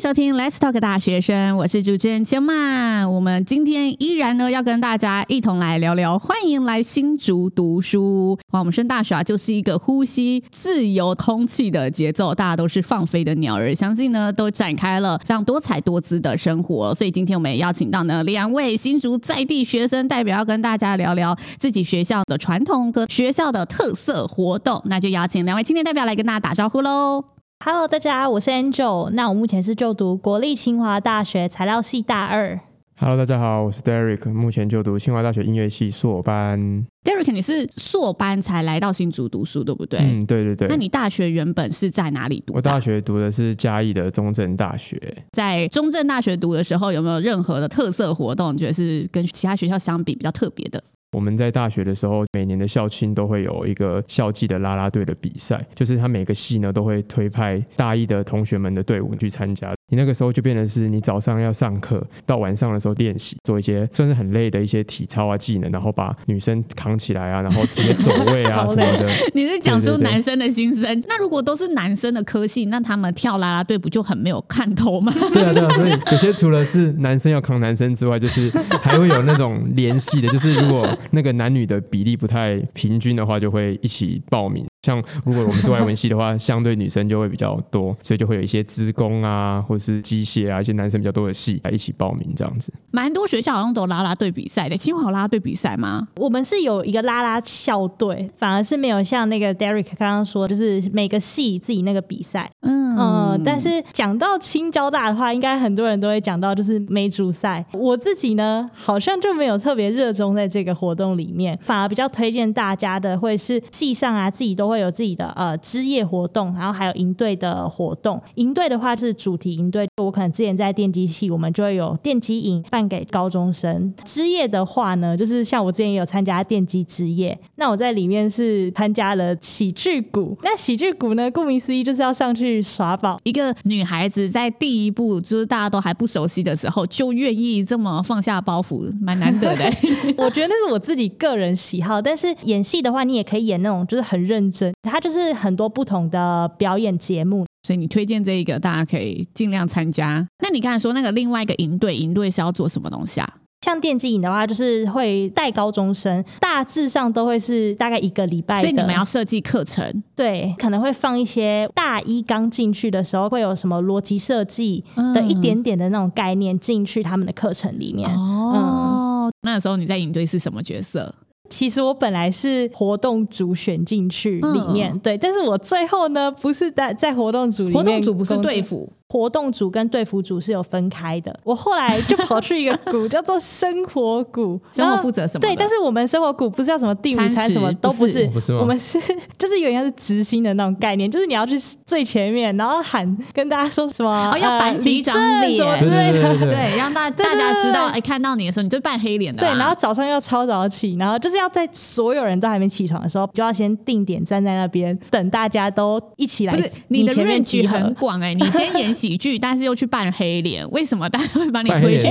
收听 Let's Talk 大学生，我是主持人千曼。我们今天依然呢要跟大家一同来聊聊，欢迎来新竹读书。哇，我们升大学啊，就是一个呼吸自由空气的节奏，大家都是放飞的鸟儿，相信呢都展开了非常多彩多姿的生活。所以今天我们也邀请到呢两位新竹在地学生代表，要跟大家聊聊自己学校的传统和学校的特色活动。那就邀请两位青年代表来跟大家打招呼喽。Hello，大家好，我是 Angel。那我目前是就读国立清华大学材料系大二。Hello，大家好，我是 Derek，目前就读清华大学音乐系硕班。Derek，你是硕班才来到新竹读书，对不对？嗯，对对对。那你大学原本是在哪里读？我大学读的是嘉义的中正大学。在中正大学读的时候，有没有任何的特色活动？你觉得是跟其他学校相比比较特别的？我们在大学的时候，每年的校庆都会有一个校际的啦啦队的比赛，就是他每个系呢都会推派大一的同学们的队伍去参加。你那个时候就变成是你早上要上课，到晚上的时候练习，做一些算是很累的一些体操啊技能，然后把女生扛起来啊，然后直接走位啊 什么的。你是讲出男生的心声。那如果都是男生的科系，那他们跳啦啦队不就很没有看头吗？对啊对啊，所以有些除了是男生要扛男生之外，就是还会有那种联系的，就是如果那个男女的比例不太平均的话，就会一起报名。像如果我们是外文系的话，相对女生就会比较多，所以就会有一些资工啊，或是机械啊，一些男生比较多的系来一起报名这样子。蛮多学校好像都有啦啦队比赛的，清华有啦啦队比赛吗？我们是有一个啦啦校队，反而是没有像那个 Derek 刚刚说，就是每个系自己那个比赛。嗯、呃、但是讲到清交大的话，应该很多人都会讲到就是梅竹赛。我自己呢，好像就没有特别热衷在这个活动里面，反而比较推荐大家的会是系上啊，自己都会有自己的呃枝叶活动，然后还有营队的活动。营队的话就是主题营队，我可能之前在电机系，我们就会有电机营办给高中生。枝叶的话呢，就是像我之前也有参加电机枝叶，那我在里面是参加了喜剧谷。那喜剧谷呢，顾名思义就是要上去耍宝。一个女孩子在第一步就是大家都还不熟悉的时候，就愿意这么放下包袱，蛮难得的。我觉得那是我自己个人喜好，但是演戏的话，你也可以演那种就是很认真。它就是很多不同的表演节目，所以你推荐这一个，大家可以尽量参加。那你刚才说那个另外一个营队，营队是要做什么东西啊？像电竞营的话，就是会带高中生，大致上都会是大概一个礼拜。所以你们要设计课程，对，可能会放一些大一刚进去的时候会有什么逻辑设计的一点点的那种概念进去他们的课程里面。哦，嗯、那时候你在营队是什么角色？其实我本来是活动组选进去里面，嗯、对，但是我最后呢，不是在在活动组里面，活动组不是队辅。活动组跟队服组是有分开的，我后来就跑去一个股叫做生活股，生活负责什么？对，但是我们生活股不是叫什么第五餐什么都不是，不是我们是就是有点像是执行的那种概念，就是你要去最前面，然后喊跟大家说什么，哦、要板起一张脸。什么之类的，对，让大大家知道，哎，看到你的时候你就扮黑脸的、啊，对，然后早上要超早起，然后就是要在所有人都还没起床的时候，就要先定点站在那边等大家都一起来。不是你的 range 很广哎、欸，你先演喜剧，但是又去扮黑脸，为什么大家会把你推去？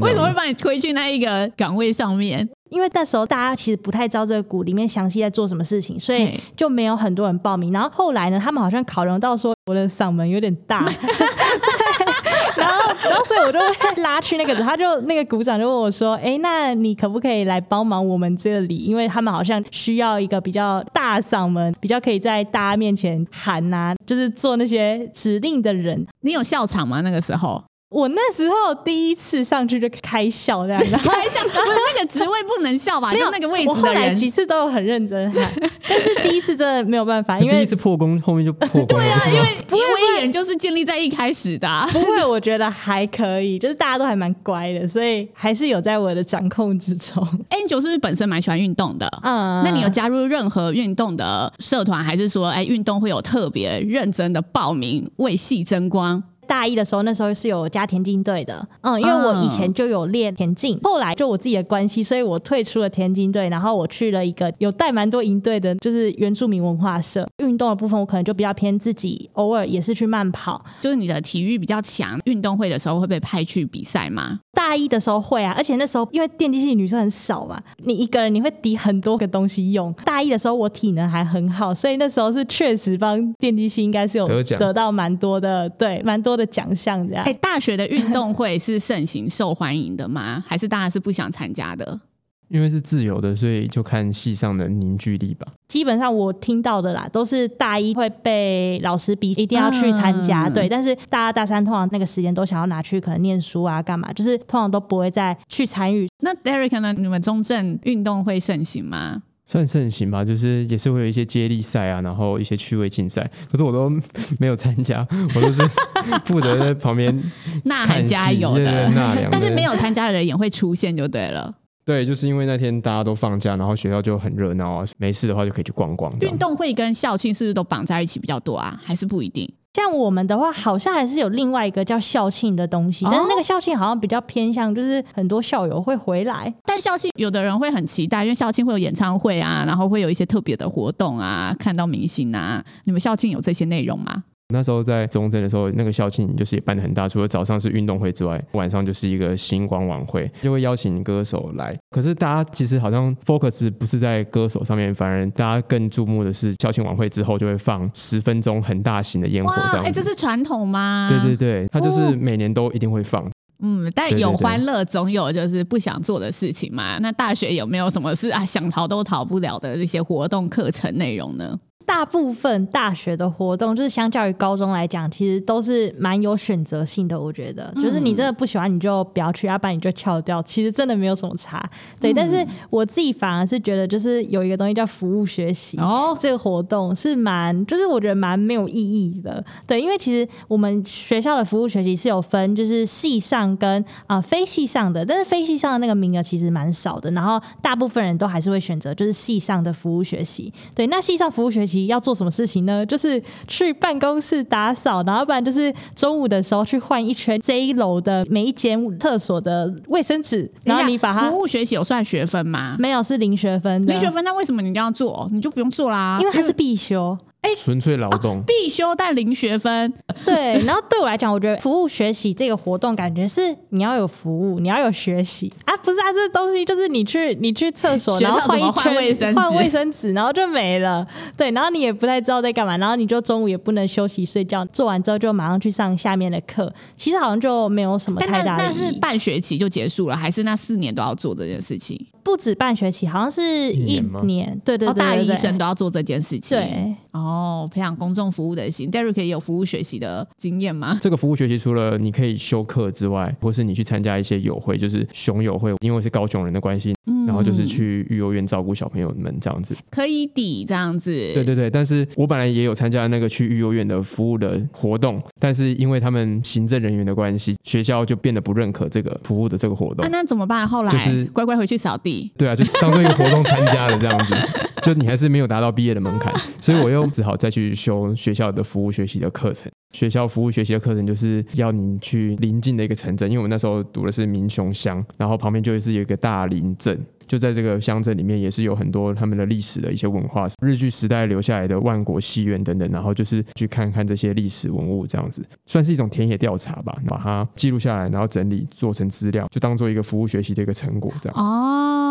为什么会把你推去那一个岗位上面？因为那时候大家其实不太知道这个股里面详细在做什么事情，所以就没有很多人报名。然后后来呢，他们好像考量到说我的嗓门有点大，然后然后所以我就被拉去那个，他就那个鼓掌就问我说：“哎，那你可不可以来帮忙我们这里？因为他们好像需要一个比较大嗓门，比较可以在大家面前喊呐、啊，就是做那些指令的人。你有笑场吗？那个时候？”我那时候第一次上去就开笑这样子，开笑 不是那个职位不能笑吧？就那个位置的人，我后来几次都有很认真喊，但是第一次真的没有办法，因为第一次破功，后面就破功。对啊，因为威严就是建立在一开始的、啊。不会，我觉得还可以，就是大家都还蛮乖的，所以还是有在我的掌控之中。Angel 是不是本身蛮喜欢运动的？嗯，那你有加入任何运动的社团，还是说，哎，运动会有特别认真的报名为戏争光？大一的时候，那时候是有加田径队的，嗯，因为我以前就有练田径，后来就我自己的关系，所以我退出了田径队，然后我去了一个有带蛮多营队的，就是原住民文化社。运动的部分，我可能就比较偏自己，偶尔也是去慢跑。就是你的体育比较强，运动会的时候会被派去比赛吗？大一的时候会啊，而且那时候因为电机系女生很少嘛，你一个人你会抵很多个东西用。大一的时候我体能还很好，所以那时候是确实帮电机系应该是有得到蛮多的，对，蛮多的。的奖项这样。哎，大学的运动会是盛行受欢迎的吗？还是大家是不想参加的？因为是自由的，所以就看系上的凝聚力吧。基本上我听到的啦，都是大一会被老师逼一定要去参加，嗯、对。但是大二大三通常那个时间都想要拿去可能念书啊，干嘛，就是通常都不会再去参与。那 Derek 呢？你们中正运动会盛行吗？算盛行吧，就是也是会有一些接力赛啊，然后一些趣味竞赛。可是我都 没有参加，我都是 负责在旁边呐喊加油的。但是没有参加的人也会出现就对了。对，就是因为那天大家都放假，然后学校就很热闹啊，没事的话就可以去逛逛。运动会跟校庆是不是都绑在一起比较多啊？还是不一定？像我们的话，好像还是有另外一个叫校庆的东西，但是那个校庆好像比较偏向，就是很多校友会回来。但校庆有的人会很期待，因为校庆会有演唱会啊，然后会有一些特别的活动啊，看到明星啊。你们校庆有这些内容吗？那时候在中正的时候，那个校庆就是也办的很大，除了早上是运动会之外，晚上就是一个星光晚会，就会邀请歌手来。可是大家其实好像 focus 不是在歌手上面，反而大家更注目的是校庆晚会之后就会放十分钟很大型的烟火这样。哎，这是传统吗？对对对，它就是每年都一定会放。嗯，但有欢乐总有就是不想做的事情嘛。那大学有没有什么是啊想逃都逃不了的这些活动课程内容呢？大部分大学的活动，就是相较于高中来讲，其实都是蛮有选择性的。我觉得，就是你真的不喜欢，你就不要去，要不然你就翘掉。其实真的没有什么差。对，嗯、但是我自己反而是觉得，就是有一个东西叫服务学习哦，这个活动是蛮，就是我觉得蛮没有意义的。对，因为其实我们学校的服务学习是有分，就是系上跟啊、呃、非系上的，但是非系上的那个名额其实蛮少的。然后大部分人都还是会选择就是系上的服务学习。对，那系上服务学习。要做什么事情呢？就是去办公室打扫，然后不然就是中午的时候去换一圈这一楼的每一间厕所的卫生纸，然后你把它。服务学习有算学分吗？没有，是零学分的。零学分，那为什么你一定要做？你就不用做啦，因为它是必修。哎，纯粹劳动、哦，必修但零学分。对，然后对我来讲，我觉得服务学习这个活动，感觉是你要有服务，你要有学习啊，不是啊，这东西就是你去你去厕所，然后换一圈换卫生换卫生纸，然后就没了。对，然后你也不太知道在干嘛，然后你就中午也不能休息睡觉，做完之后就马上去上下面的课。其实好像就没有什么太大的意义。但是半学期就结束了，还是那四年都要做这件事情？不止半学期，好像是一年。对对对，大一生都要做这件事情。对，哦，培养公众服务的心。Derek 也有服务学习的经验吗？这个服务学习除了你可以修课之外，或是你去参加一些友会，就是熊友会，因为是高雄人的关系，嗯、然后就是去育幼院照顾小朋友们这样子，可以抵这样子。对对对，但是我本来也有参加那个去育幼院的服务的活动，但是因为他们行政人员的关系，学校就变得不认可这个服务的这个活动。啊、那怎么办？后来就是乖乖回去扫地。对啊，就当做一个活动参加了这样子，就你还是没有达到毕业的门槛，所以我又只好再去修学校的服务学习的课程。学校服务学习的课程就是要你去邻近的一个城镇，因为我们那时候读的是民雄乡，然后旁边就是有一个大林镇，就在这个乡镇里面也是有很多他们的历史的一些文化，日据时代留下来的万国戏院等等，然后就是去看看这些历史文物，这样子算是一种田野调查吧，把它记录下来，然后整理做成资料，就当做一个服务学习的一个成果这样。哦，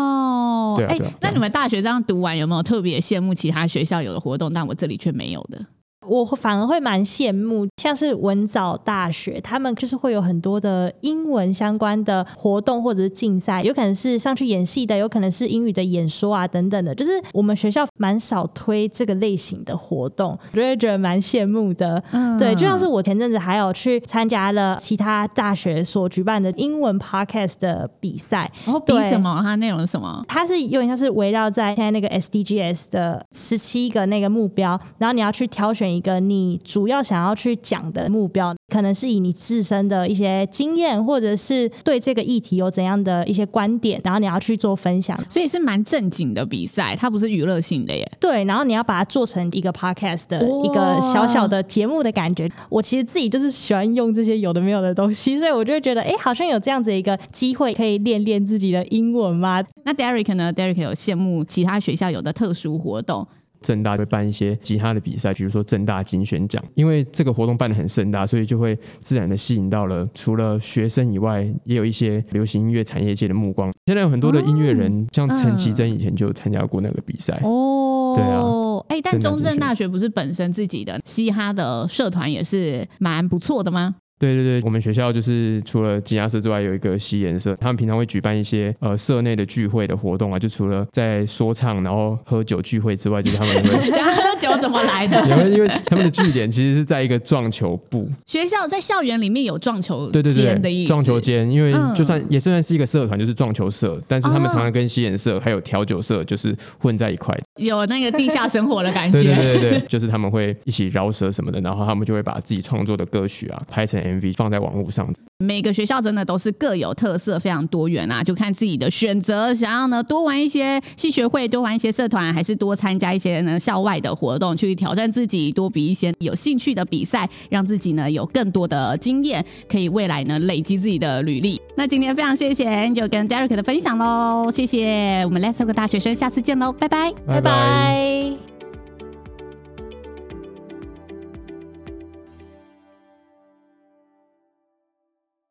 对啊，对啊，那你们大学这样读完，有没有特别羡慕其他学校有的活动，但我这里却没有的？我反而会蛮羡慕，像是文藻大学，他们就是会有很多的英文相关的活动或者是竞赛，有可能是上去演戏的，有可能是英语的演说啊等等的。就是我们学校蛮少推这个类型的活动，我就会觉得蛮羡慕的。嗯，对，就像是我前阵子还有去参加了其他大学所举办的英文 podcast 的比赛。然后比什么？它内容是什么？它是有点像是围绕在现在那个 SDGs 的十七个那个目标，然后你要去挑选。一个你主要想要去讲的目标，可能是以你自身的一些经验，或者是对这个议题有怎样的一些观点，然后你要去做分享，所以是蛮正经的比赛，它不是娱乐性的耶。对，然后你要把它做成一个 podcast 的一个小小的节目的感觉。我其实自己就是喜欢用这些有的没有的东西，所以我就会觉得，哎，好像有这样子一个机会可以练练自己的英文嘛。那 Derek 呢？Derek 有羡慕其他学校有的特殊活动？政大会办一些其他的比赛，比如说正大金选奖，因为这个活动办得很盛大，所以就会自然的吸引到了除了学生以外，也有一些流行音乐产业界的目光。现在有很多的音乐人，哦、像陈绮贞以前就参加过那个比赛。哦，对啊，哎、欸，但中正大学不是本身自己的嘻哈的社团也是蛮不错的吗？对对对，我们学校就是除了吉他社之外，有一个西颜社，他们平常会举办一些呃社内的聚会的活动啊，就除了在说唱然后喝酒聚会之外，就是他们会。喝酒怎么来的？因为因为他们的据点其实是在一个撞球部。学校在校园里面有撞球间的意思。对对对，撞球间，因为就算、嗯、也算是一个社团，就是撞球社，但是他们常常跟吸烟社还有调酒社就是混在一块，有那个地下生活的感觉。对对对对，就是他们会一起饶舌什么的，然后他们就会把自己创作的歌曲啊拍成 MV 放在网络上。每个学校真的都是各有特色，非常多元啊，就看自己的选择。想要呢多玩一些系学会，多玩一些社团，还是多参加一些呢校外的活动，去挑战自己，多比一些有兴趣的比赛，让自己呢有更多的经验，可以未来呢累积自己的履历。那今天非常谢谢 Angel 跟 Derek 的分享喽，谢谢我们 Let's Talk 大学生，下次见喽，拜拜，拜拜。